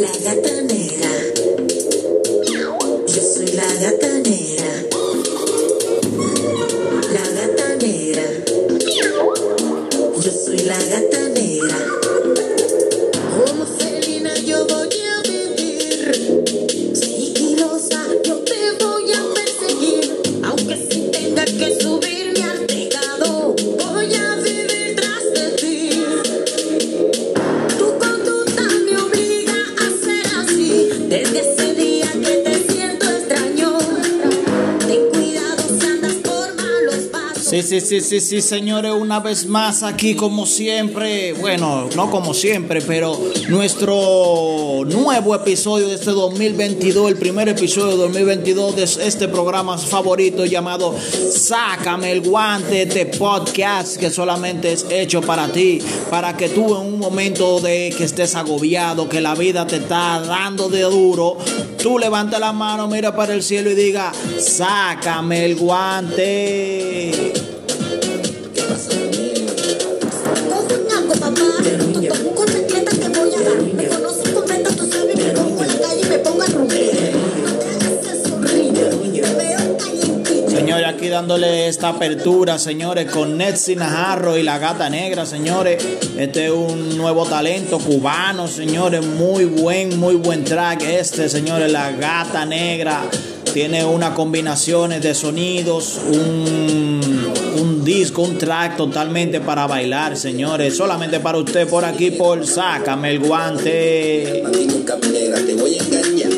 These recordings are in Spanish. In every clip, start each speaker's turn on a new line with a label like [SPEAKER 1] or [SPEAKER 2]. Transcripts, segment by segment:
[SPEAKER 1] la gata
[SPEAKER 2] Sí, sí, sí, sí, señores, una vez más aquí como siempre, bueno, no como siempre, pero nuestro nuevo episodio de este 2022, el primer episodio de 2022 de este programa favorito llamado Sácame el guante, este podcast que solamente es hecho para ti, para que tú en un momento de que estés agobiado, que la vida te está dando de duro, tú levanta la mano, mira para el cielo y diga, sácame el guante. Aquí dándole esta apertura, señores, con Netsi Najarro y la Gata Negra, señores. Este es un nuevo talento cubano, señores. Muy buen, muy buen track. Este, señores, la Gata Negra. Tiene unas combinaciones de sonidos, un, un disco, un track totalmente para bailar, señores. Solamente para usted por aquí, por Sácame el guante.
[SPEAKER 3] Te voy a engañar.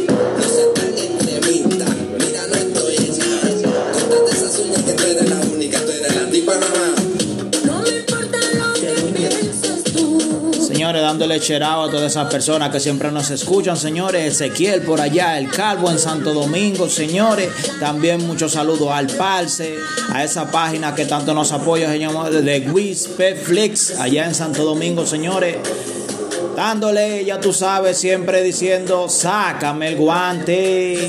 [SPEAKER 2] Señores, dándole cherado a todas esas personas que siempre nos escuchan, señores. Ezequiel por allá, el Calvo en Santo Domingo, señores. También muchos saludos al Parse, a esa página que tanto nos apoya, se llama de Wiz Flix, allá en Santo Domingo, señores. Dándole, ya tú sabes, siempre diciendo, sácame el guante.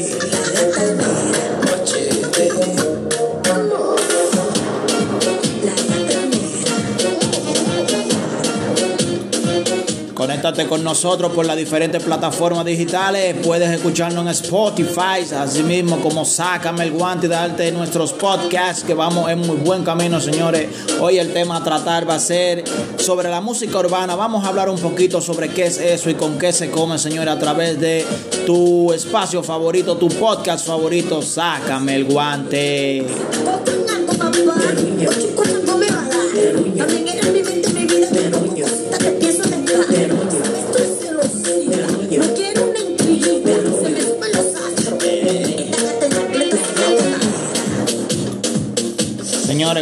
[SPEAKER 2] Conéctate con nosotros por las diferentes plataformas digitales. Puedes escucharnos en Spotify, así mismo como Sácame el Guante y darte nuestros podcasts que vamos en muy buen camino, señores. Hoy el tema a tratar va a ser sobre la música urbana. Vamos a hablar un poquito sobre qué es eso y con qué se come, señores, a través de tu espacio favorito, tu podcast favorito. Sácame el Guante.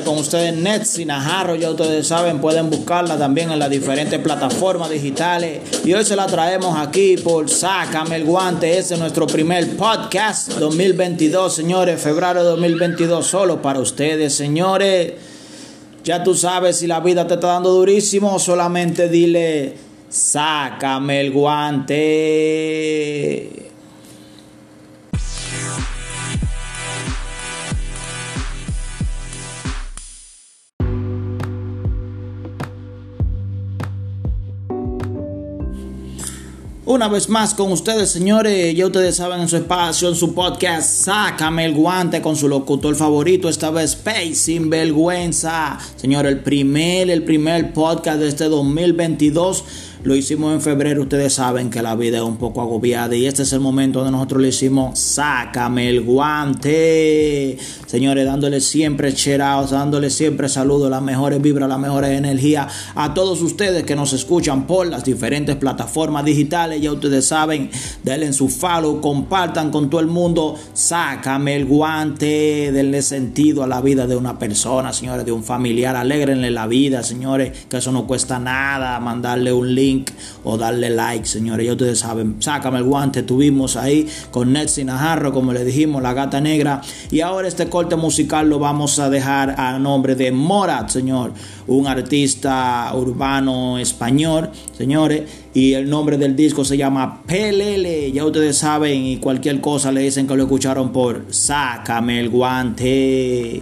[SPEAKER 2] Con ustedes Netsi Najarro, ya ustedes saben, pueden buscarla también en las diferentes plataformas digitales. Y hoy se la traemos aquí por Sácame el Guante. Ese es nuestro primer podcast 2022, señores. Febrero de 2022, solo para ustedes, señores. Ya tú sabes si la vida te está dando durísimo, solamente dile, sácame el guante. Una vez más con ustedes, señores. Ya ustedes saben en su espacio, en su podcast, sácame el guante con su locutor favorito. Esta vez, Pay sin vergüenza. Señor, el primer, el primer podcast de este 2022. Lo hicimos en febrero. Ustedes saben que la vida es un poco agobiada. Y este es el momento donde nosotros le hicimos, sácame el guante. Señores, dándole siempre cherados, dándole siempre saludos, las mejores vibras, las mejores energías a todos ustedes que nos escuchan por las diferentes plataformas digitales. Ya ustedes saben, denle en su follow, compartan con todo el mundo. Sácame el guante, denle sentido a la vida de una persona, señores, de un familiar. Alégrenle la vida, señores, que eso no cuesta nada. Mandarle un link o darle like, señores. Ya ustedes saben, sácame el guante. Tuvimos ahí con Netsi Najarro, como le dijimos, la gata negra. Y ahora este corte musical lo vamos a dejar a nombre de Morat, señor, un artista urbano español, señores. Y el nombre del disco se llama Pelele. Ya ustedes saben, y cualquier cosa le dicen que lo escucharon por Sácame el guante.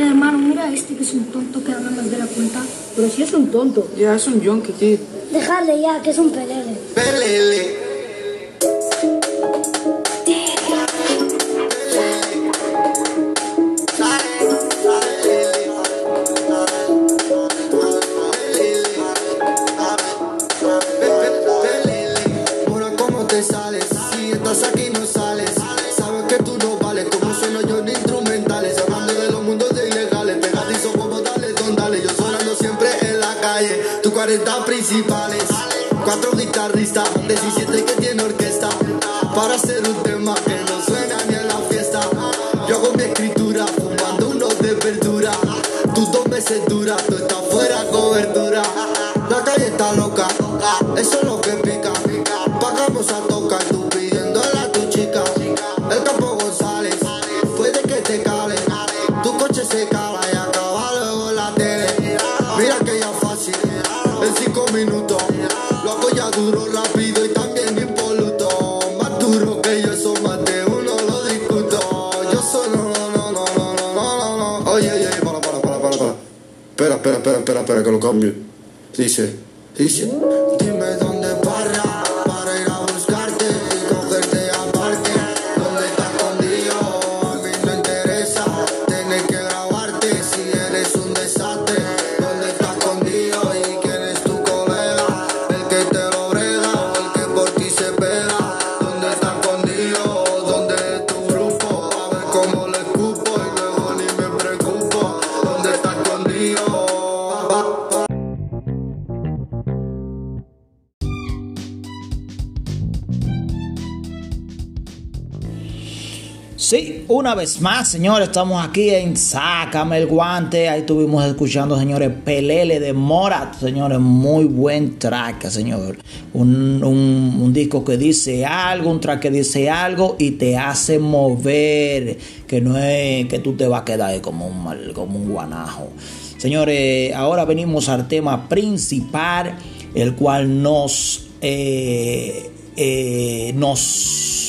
[SPEAKER 4] Eh, hermano, mira este que es un tonto que habla más de la cuenta.
[SPEAKER 5] Pero si es un tonto.
[SPEAKER 6] Ya es un yonki, tío.
[SPEAKER 4] Dejarle ya, que es un pelele.
[SPEAKER 3] Pelele. Unos de verdura. Tus dos meses dura. Tú estás fuera cobertura. La calle está loca. Eso es lo que pica. Pagamos a tocar. Cambio. Dice, dice.
[SPEAKER 2] Una vez más, señores, estamos aquí en Sácame el Guante. Ahí estuvimos escuchando, señores, Pelele de Morat. Señores, muy buen track, señor. Un, un- disco que dice algo, un track que dice algo y te hace mover. Que no es que tú te vas a quedar como un, como un guanajo. Señores, ahora venimos al tema principal, el cual nos, eh, eh, nos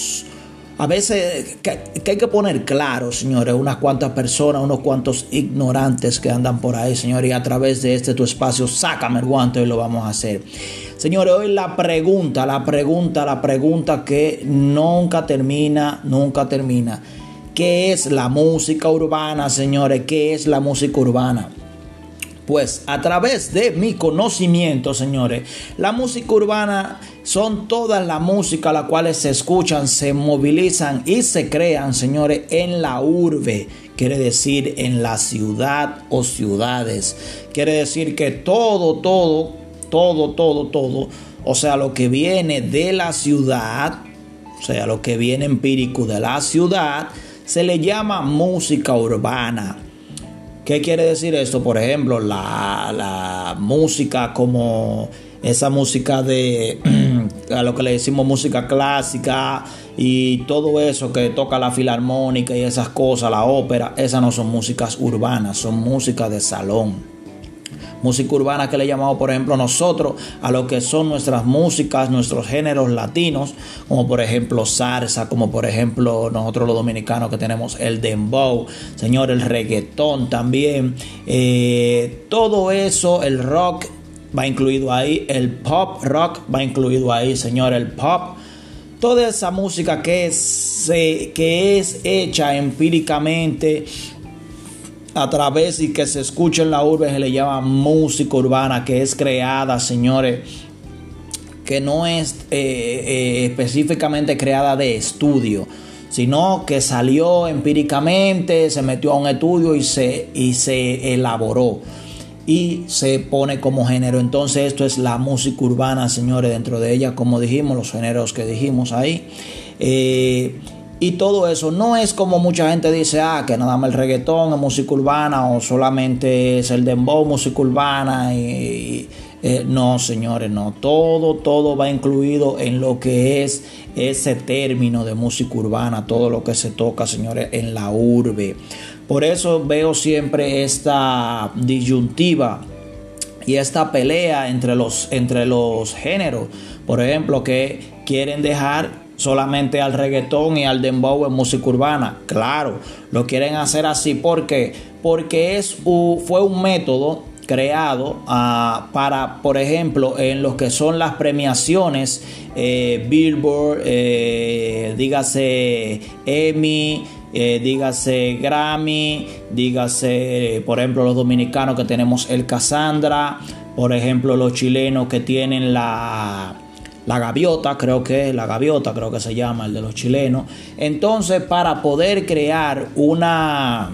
[SPEAKER 2] a veces que, hay que poner claro, señores, unas cuantas personas, unos cuantos ignorantes que andan por ahí, señores, y a través de este tu espacio, sácame el guante y lo vamos a hacer. Señores, hoy la pregunta, la pregunta, la pregunta que nunca termina, nunca termina. ¿Qué es la música urbana, señores? ¿Qué es la música urbana? Pues a través de mi conocimiento, señores, la música urbana son todas las músicas las cuales se escuchan, se movilizan y se crean, señores, en la urbe. Quiere decir en la ciudad o ciudades. Quiere decir que todo, todo, todo, todo, todo, o sea, lo que viene de la ciudad, o sea, lo que viene empírico de la ciudad, se le llama música urbana. ¿Qué quiere decir esto? Por ejemplo, la, la música como esa música de a lo que le decimos música clásica y todo eso que toca la filarmónica y esas cosas, la ópera, esas no son músicas urbanas, son músicas de salón música urbana que le llamamos, por ejemplo, nosotros a lo que son nuestras músicas, nuestros géneros latinos, como por ejemplo salsa, como por ejemplo nosotros los dominicanos que tenemos el dembow, señor, el reggaetón también, eh, todo eso, el rock va incluido ahí, el pop rock va incluido ahí, señor, el pop. Toda esa música que es, eh, que es hecha empíricamente, a través y que se escucha en la urbe se le llama música urbana que es creada, señores, que no es eh, eh, específicamente creada de estudio, sino que salió empíricamente, se metió a un estudio y se, y se elaboró y se pone como género. Entonces esto es la música urbana, señores, dentro de ella, como dijimos, los géneros que dijimos ahí. Eh, y todo eso no es como mucha gente dice, ah, que nada más el reggaetón es música urbana o solamente es el dembow música urbana. Y, eh, no, señores, no. Todo, todo va incluido en lo que es ese término de música urbana, todo lo que se toca, señores, en la urbe. Por eso veo siempre esta disyuntiva y esta pelea entre los, entre los géneros. Por ejemplo, que quieren dejar solamente al reggaetón y al dembow en música urbana. Claro, lo quieren hacer así porque porque es fue un método creado ah, para, por ejemplo, en lo que son las premiaciones eh, Billboard, eh, dígase Emmy, eh, dígase Grammy, dígase, por ejemplo, los dominicanos que tenemos el Cassandra, por ejemplo, los chilenos que tienen la la gaviota, creo que la gaviota, creo que se llama el de los chilenos. Entonces, para poder crear una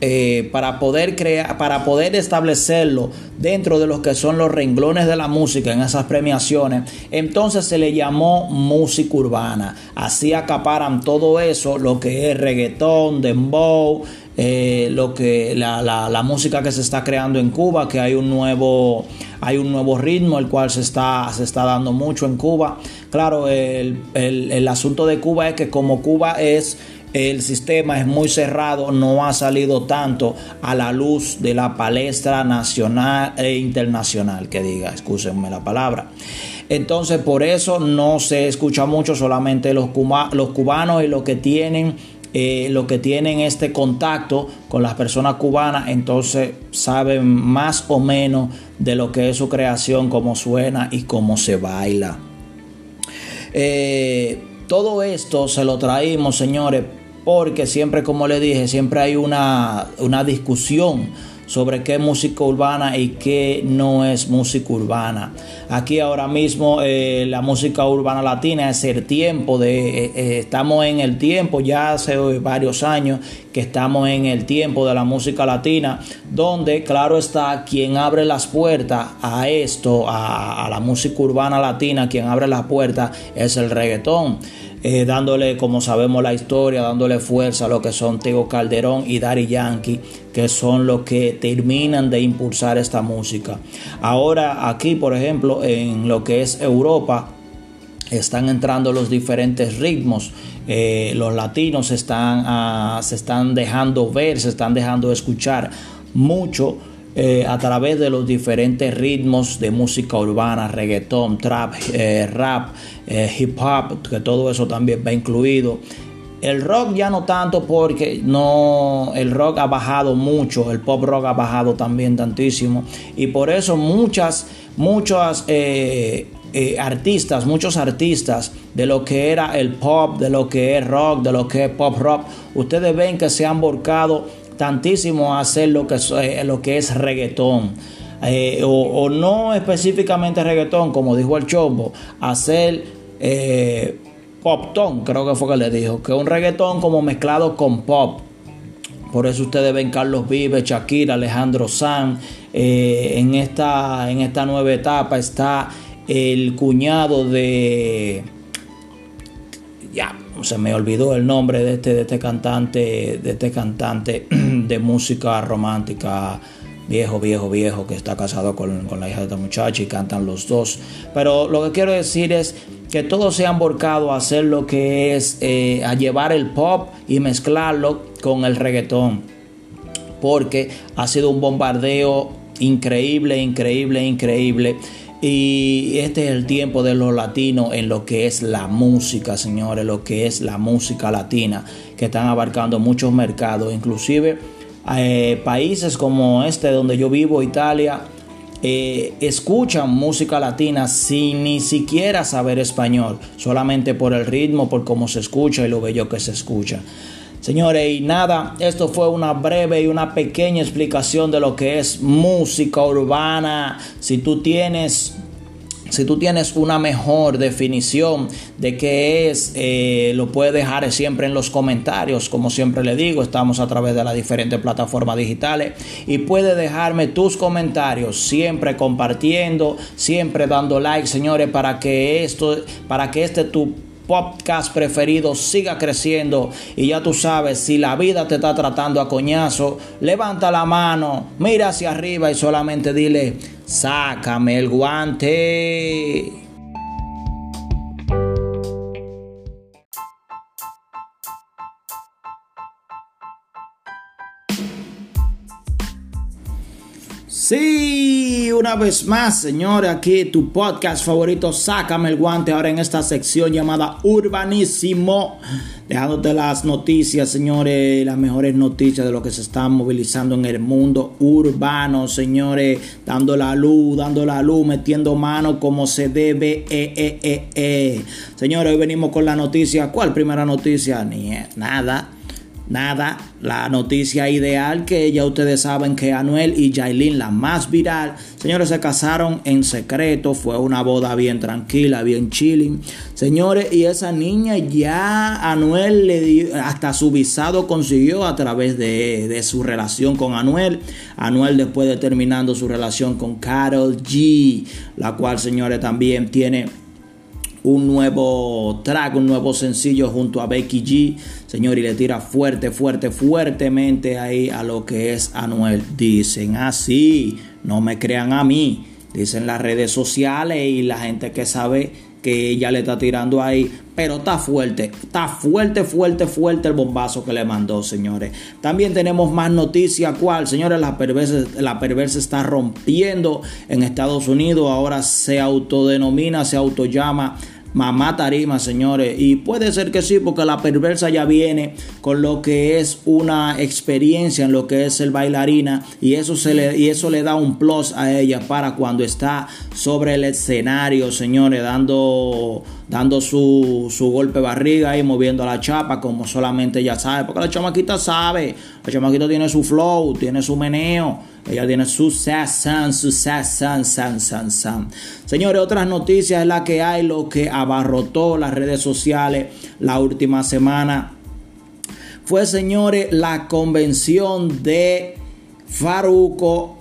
[SPEAKER 2] eh, para poder crear, para poder establecerlo dentro de los que son los renglones de la música en esas premiaciones, entonces se le llamó música urbana. Así acaparan todo eso, lo que es reggaetón, dembow, eh, lo que la, la, música que se está creando en Cuba, que hay un nuevo hay un nuevo ritmo el cual se está, se está dando mucho en Cuba. Claro, el, el, el asunto de Cuba es que como Cuba es el sistema es muy cerrado, no ha salido tanto a la luz de la palestra nacional e internacional, que diga, escúsenme la palabra. Entonces, por eso no se escucha mucho solamente los, los cubanos y los que tienen eh, lo que tienen este contacto con las personas cubanas, entonces saben más o menos de lo que es su creación, cómo suena y cómo se baila. Eh, todo esto se lo traímos, señores, porque siempre, como le dije, siempre hay una, una discusión sobre qué es música urbana y qué no es música urbana. Aquí ahora mismo eh, la música urbana latina es el tiempo de, eh, eh, estamos en el tiempo, ya hace varios años que estamos en el tiempo de la música latina, donde claro está quien abre las puertas a esto, a, a la música urbana latina, quien abre las puertas es el reggaetón. Eh, dándole, como sabemos la historia, dándole fuerza a lo que son Tego Calderón y Daddy Yankee, que son los que terminan de impulsar esta música. Ahora aquí, por ejemplo, en lo que es Europa, están entrando los diferentes ritmos. Eh, los latinos están, ah, se están dejando ver, se están dejando escuchar mucho eh, a través de los diferentes ritmos de música urbana, reggaetón, trap, eh, rap, eh, hip hop, que todo eso también va incluido. El rock ya no tanto porque no el rock ha bajado mucho, el pop rock ha bajado también tantísimo y por eso muchas muchas artistas, muchos artistas de lo que era el pop, de lo que es rock, de lo que es pop rock, ustedes ven que se han volcado tantísimo hacer lo que, eh, lo que es reggaetón. Eh, o, no específicamente reggaetón, como dijo el Chombo, hacer eh, pop ton, creo que fue que le dijo, que un reggaetón como mezclado con pop. Por eso ustedes ven Carlos Vives, Shakira, Alejandro Sanz. en, esta, en esta nueva etapa está el cuñado de... Ya, se me olvidó el nombre de este, de este cantante, de este cantante de música romántica viejo, viejo, viejo, que está casado con, la hija de esta muchacha y cantan los dos. Pero lo que quiero decir es que todos se han volcado a hacer lo que es, eh, a llevar el pop y mezclarlo con el reggaetón. Porque ha sido un bombardeo increíble, increíble, increíble. Y este es el tiempo de los latinos en lo que es la música, señores, lo que es la música latina, que están abarcando muchos mercados, inclusive eh, países como este donde yo vivo, Italia, eh, escuchan música latina sin ni siquiera saber español, solamente por el ritmo, por cómo se escucha y lo bello que se escucha. Señores, y nada, esto fue una breve y una pequeña explicación de lo que es música urbana. Si tú tienes si tú tienes una mejor definición de qué es, eh, lo puedes dejar siempre en los comentarios. Como siempre le digo, estamos a través de las diferentes plataformas digitales y puedes dejarme tus comentarios, siempre compartiendo, siempre dando like, señores, para que esto, para que este tu podcast preferido siga creciendo. Y ya tú sabes, si la vida te está tratando a coñazo, levanta la mano, mira hacia arriba y solamente dile, sácame el guante. Sí, una vez más, señores, aquí tu podcast favorito, Sácame el guante, ahora en esta sección llamada Urbanísimo, dejándote las noticias, señores, las mejores noticias de lo que se está movilizando en el mundo urbano, señores, dando la luz, dando la luz, metiendo mano como se debe, eh, eh, eh. Señores, hoy venimos con la noticia, ¿cuál primera noticia? Ni nada Nada, la noticia ideal que ya ustedes saben que Anuel y Jailin, la más viral, señores, se casaron en secreto, fue una boda bien tranquila, bien chilling. Señores, y esa niña ya Anuel le dio, hasta su visado consiguió a través de, de su relación con Anuel. Anuel después de terminando su relación con Carol G, la cual, señores, también tiene un nuevo track, un nuevo sencillo junto a Becky G, señor, y le tira fuerte, fuerte, fuertemente ahí a lo que es Anuel. Dicen así, no me crean a mí, dicen las redes sociales y la gente que sabe que ella le está tirando ahí, pero está fuerte, está fuerte, fuerte, fuerte el bombazo que le mandó, señores. También tenemos más noticias, ¿cuál? Señores, la perversa, la perversa está rompiendo en Estados Unidos, ahora se autodenomina, se autollama mamá tarima, señores. Y puede ser que sí, porque la perversa ya viene con lo que es una experiencia en lo que es el bailarina. Y eso, se le, y eso le da un plus a ella para cuando está sobre el escenario, señores, dando, dando su, su golpe barriga y moviendo la chapa como solamente ella sabe. Porque la chamaquita sabe. La chamaquita tiene su flow, tiene su meneo. Ella tiene su san, su san, san, san, san. Señores, otras noticias es la que hay, lo que abarrotó las redes sociales la última semana. Fue, señores, la convención de Faruco.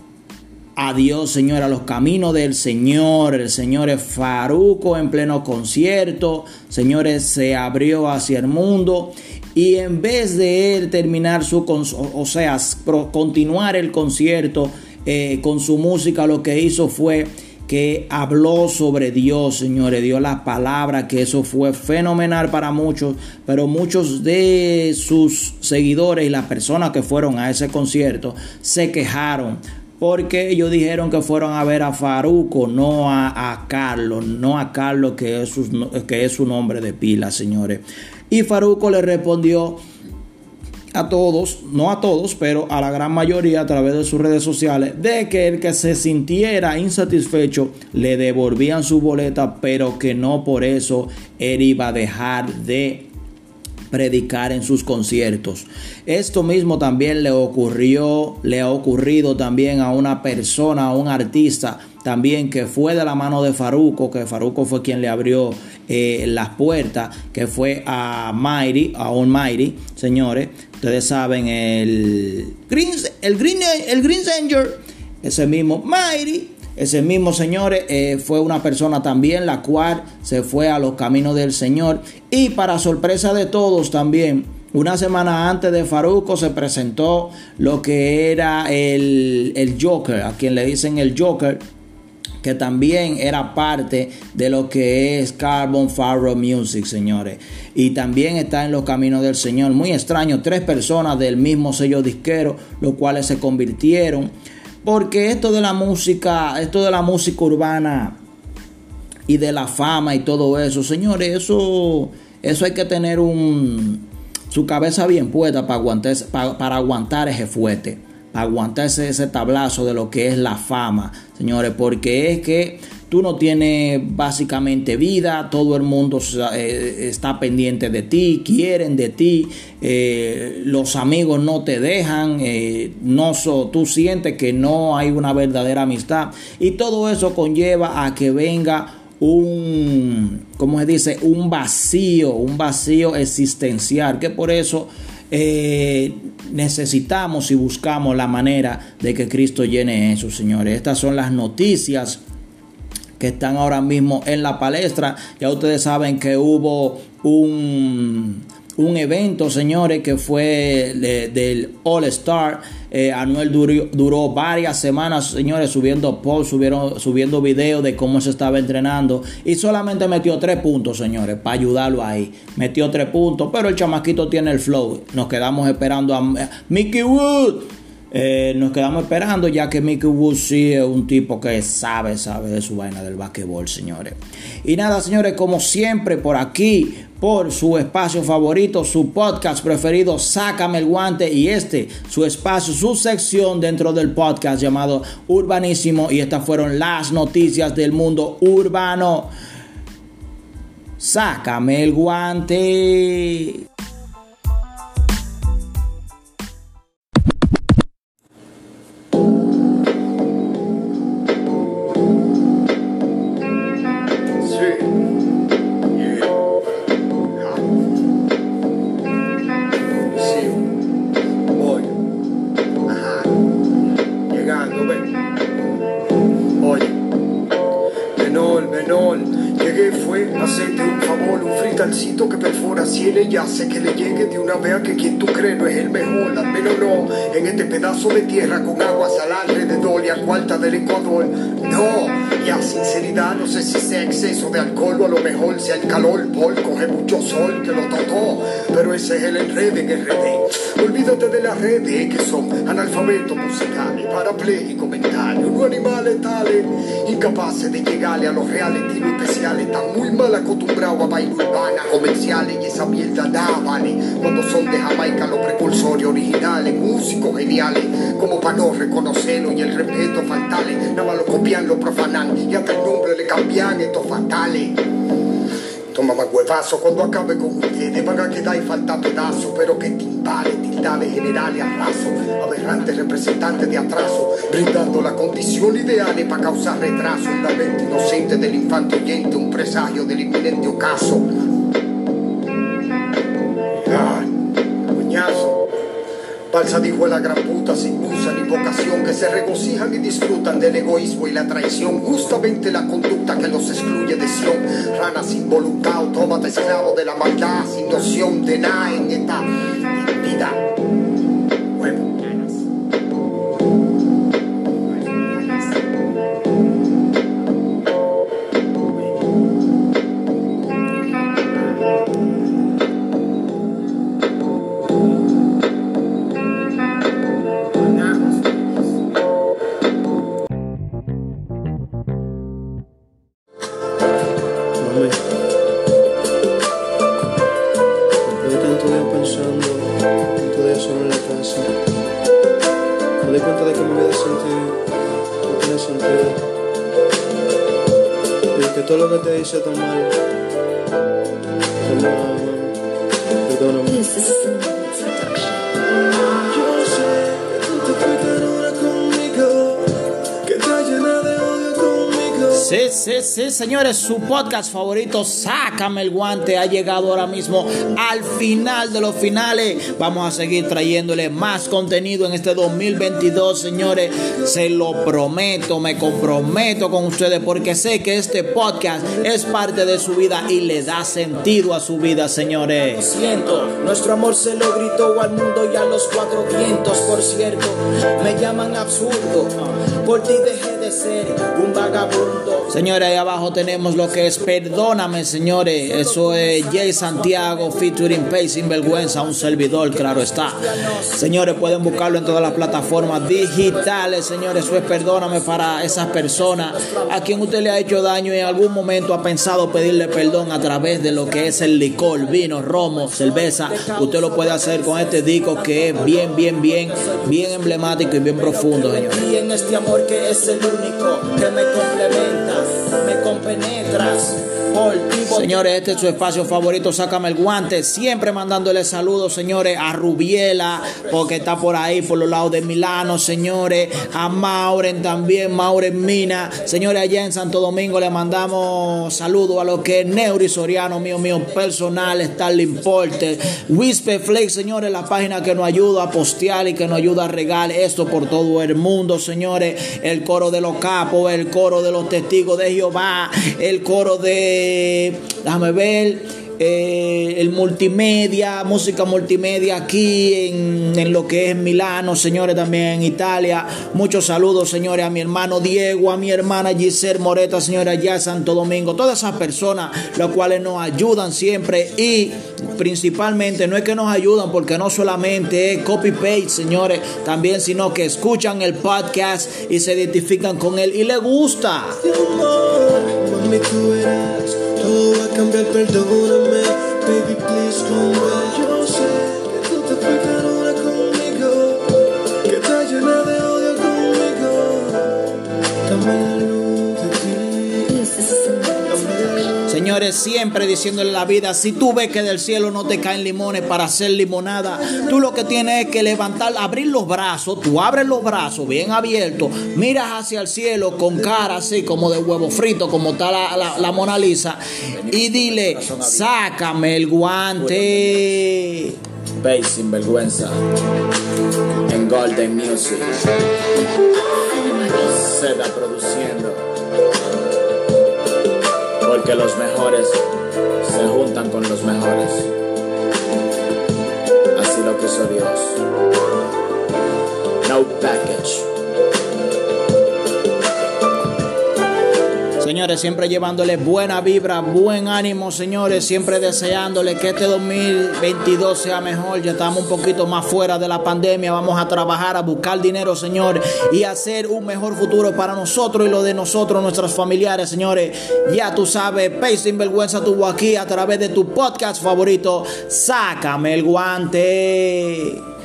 [SPEAKER 2] Adiós, señores, a los caminos del Señor. El Señor es Faruco en pleno concierto. Señores, se abrió hacia el mundo. Y en vez de él terminar su, o sea, continuar el concierto eh, con su música, lo que hizo fue que habló sobre Dios, señores, dio la palabra, que eso fue fenomenal para muchos, pero muchos de sus seguidores y las personas que fueron a ese concierto se quejaron. Porque ellos dijeron que fueron a ver a Faruco, no a, Carlos, no a Carlos que es, su, que es su nombre de pila, señores. Y Faruco le respondió a todos, no a todos, pero a la gran mayoría a través de sus redes sociales, de que el que se sintiera insatisfecho le devolvían su boleta, pero que no por eso él iba a dejar de predicar en sus conciertos. Esto mismo también le ocurrió, le ha ocurrido también a una persona, a un artista también que fue de la mano de Faruco, que Faruco fue quien le abrió eh, las puertas, que fue a Mighty, a un Mighty, señores. Ustedes saben, el Green, el Green, el Green ese mismo Mighty, ese mismo señores eh, fue una persona también la cual se fue a los caminos del Señor. Y para sorpresa de todos también, una semana antes de Faruco se presentó lo que era el, el Joker, a quien le dicen el Joker que también era parte de lo que es Carbon Farrow Music, señores. Y también está en los caminos del Señor. Muy extraño, tres personas del mismo sello disquero, los cuales se convirtieron. Porque esto de la música, esto de la música urbana y de la fama y todo eso, señores, eso, eso hay que tener un, su cabeza bien puesta para aguantar, para, para aguantar ese fuerte aguantarse ese tablazo de lo que es la fama, señores, porque es que tú no tienes básicamente vida, todo el mundo eh, está pendiente de ti, quieren de ti, eh, los amigos no te dejan, eh, no tú sientes que no hay una verdadera amistad y todo eso conlleva a que venga un, ¿cómo se dice? Un vacío, un vacío existencial, que por eso necesitamos y buscamos la manera de que Cristo llene eso, señores. Estas son las noticias que están ahora mismo en la palestra. Ya ustedes saben que hubo un un evento, señores, que fue del All Star. Eh, Anuel duró, varias semanas, señores, subiendo posts, subiendo videos de cómo se estaba entrenando. Y solamente metió tres puntos, señores, para ayudarlo ahí. Metió tres puntos, pero el chamaquito tiene el flow. Nos quedamos esperando a Mickey Wood. Eh, nos quedamos esperando ya que Mickey Woods sí es un tipo que sabe, sabe de su vaina del basquetbol, señores. Y nada, señores, como siempre por aquí, por su espacio favorito, su podcast preferido, Sácame el guante y este, su espacio, su sección dentro del podcast llamado Urbanísimo y estas fueron las noticias del mundo urbano. Sácame el guante.
[SPEAKER 7] known. Llegué fue a hacerte un favor, un fritalcito que perfora cielos y hace que le llegue de una vez a que quien tú crees no es el mejor, al menos no en este pedazo de tierra con agua salada alrededor y a cuarta del Ecuador. No, y a sinceridad no sé si sea exceso de alcohol o a lo mejor sea el calor por coge mucho sol que lo tocó, pero ese es el enredo en RD. Olvídate de las redes que son analfabetos musicales, parapléjicos mentales, unos animales tales, incapaces de llegarle a los reales estilos especiales, están muy mal acostumbrados a bailar urbanas comerciales y esa mierda nada vale cuando son de Jamaica los precursores originales, músicos geniales, como para no reconocerlo y el respeto faltales, nada más lo copian, lo profanan y hasta el nombre le cambian estos fatales. Toma más huevazo. Cuando acabe con ustedes Van a quedar y falta pedazos Pero que timbales, tildales, generales, arraso Aberrantes representantes de atraso Brindando la condición ideal para causar retraso. La mente inocente del infante oyente Un presagio del inminente ocaso Balsa dijo la gran puta sin musa ni vocación que se regocijan y disfrutan del egoísmo y la traición. Justamente la conducta que los excluye de Sion. Ranas sin voluntad, autómata esclavo de la maldad, sin noción de nada en esta vida.
[SPEAKER 2] Señores, su podcast favorito, Sácame el guante, ha llegado ahora mismo al final de los finales. Vamos a seguir trayéndole más contenido en este 2022, señores. Se lo prometo, me comprometo con ustedes porque sé que este podcast es parte de su vida y le da sentido a su vida, señores.
[SPEAKER 8] siento. Nuestro amor se lo gritó al mundo y a los cuatro vientos, por cierto. Me llaman absurdo. Por ti dejé de ser un vagabundo.
[SPEAKER 2] Señores, ahí abajo tenemos lo que es Perdóname, señores. Eso es Jay Santiago featuring Pay Sin Vergüenza, un servidor, claro está. Señores, pueden buscarlo en todas las plataformas digitales, señores. Eso es Perdóname para esas personas a quien usted le ha hecho daño y en algún momento ha pensado pedirle perdón a través de lo que es el licor, vino, romo, cerveza. Usted lo puede hacer con este disco que es bien, bien, bien, bien emblemático y bien profundo, señores.
[SPEAKER 8] Y en este amor que es el único que me complementa, me compenetras. Por
[SPEAKER 2] Señores, este es su espacio favorito, sácame el guante. Siempre mandándole saludos, señores, a Rubiela, porque está por ahí, por los lados de Milano, señores. A Mauren también, Mauren Mina. Señores, allá en Santo Domingo le mandamos saludos a lo que es Neuri Soriano, mío, mío, personal, Starling Porter. Whisper Flake, señores, la página que nos ayuda a postear y que nos ayuda a regar esto por todo el mundo, señores. El coro de los capos, el coro de los testigos de Jehová, el coro de déjame ver. eh, el multimedia, música multimedia aquí en, en lo que es Milano, señores, también en Italia. Muchos saludos, señores, a mi hermano Diego, a mi hermana Giselle Moreta, señora, en Santo Domingo. Todas esas personas, las cuales nos ayudan siempre y principalmente no es que nos ayudan porque no solamente es copy paste, señores, también sino que escuchan el podcast y se identifican con él y le gusta.
[SPEAKER 5] Va a cambiar, perdóname. Baby, please come back.
[SPEAKER 2] Señores, siempre diciéndole la vida, si tú ves que del cielo no te caen limones para hacer limonada, tú lo que tienes es que levantar, abrir los brazos, tú abres los brazos bien abiertos, miras hacia el cielo con cara así como de huevo frito, como está la, la- Mona Lisa, y dile, sácame el guante.
[SPEAKER 6] Bass sin vergüenza en Golden Music. Seda produciendo. Porque los mejores se juntan con los mejores. Así lo quiso Dios. No package.
[SPEAKER 2] Señores, siempre llevándole buena vibra, buen ánimo, señores, siempre deseándole que este 2022 sea mejor. Ya estamos un poquito más fuera de la pandemia, vamos a trabajar, a buscar dinero, señores, y hacer un mejor futuro para nosotros y lo de nosotros, nuestros familiares, señores. Ya tú sabes, Pay Sin Vergüenza tuvo aquí a través de tu podcast favorito. Sácame el guante.